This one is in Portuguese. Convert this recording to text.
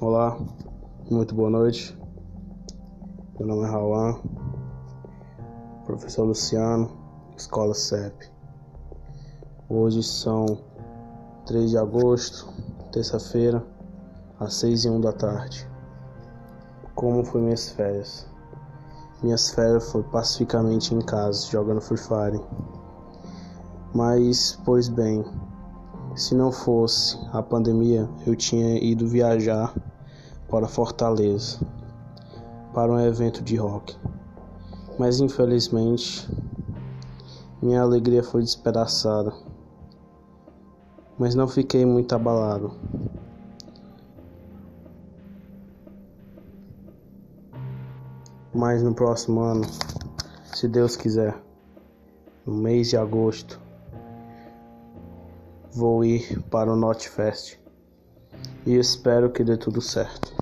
Olá, muito boa noite. Meu nome é Rauan, professor Luciano, Escola CEP. Hoje são 3 de agosto, terça-feira, às 6 e 1 da tarde. Como foi minhas férias? Minhas férias foi pacificamente em casa, jogando Free Fire. Mas, pois bem, se não fosse a pandemia, eu tinha ido viajar para Fortaleza para um evento de rock. Mas infelizmente minha alegria foi despedaçada. Mas não fiquei muito abalado. Mas no próximo ano, se Deus quiser, no mês de agosto, vou ir para o Notfest e espero que dê tudo certo.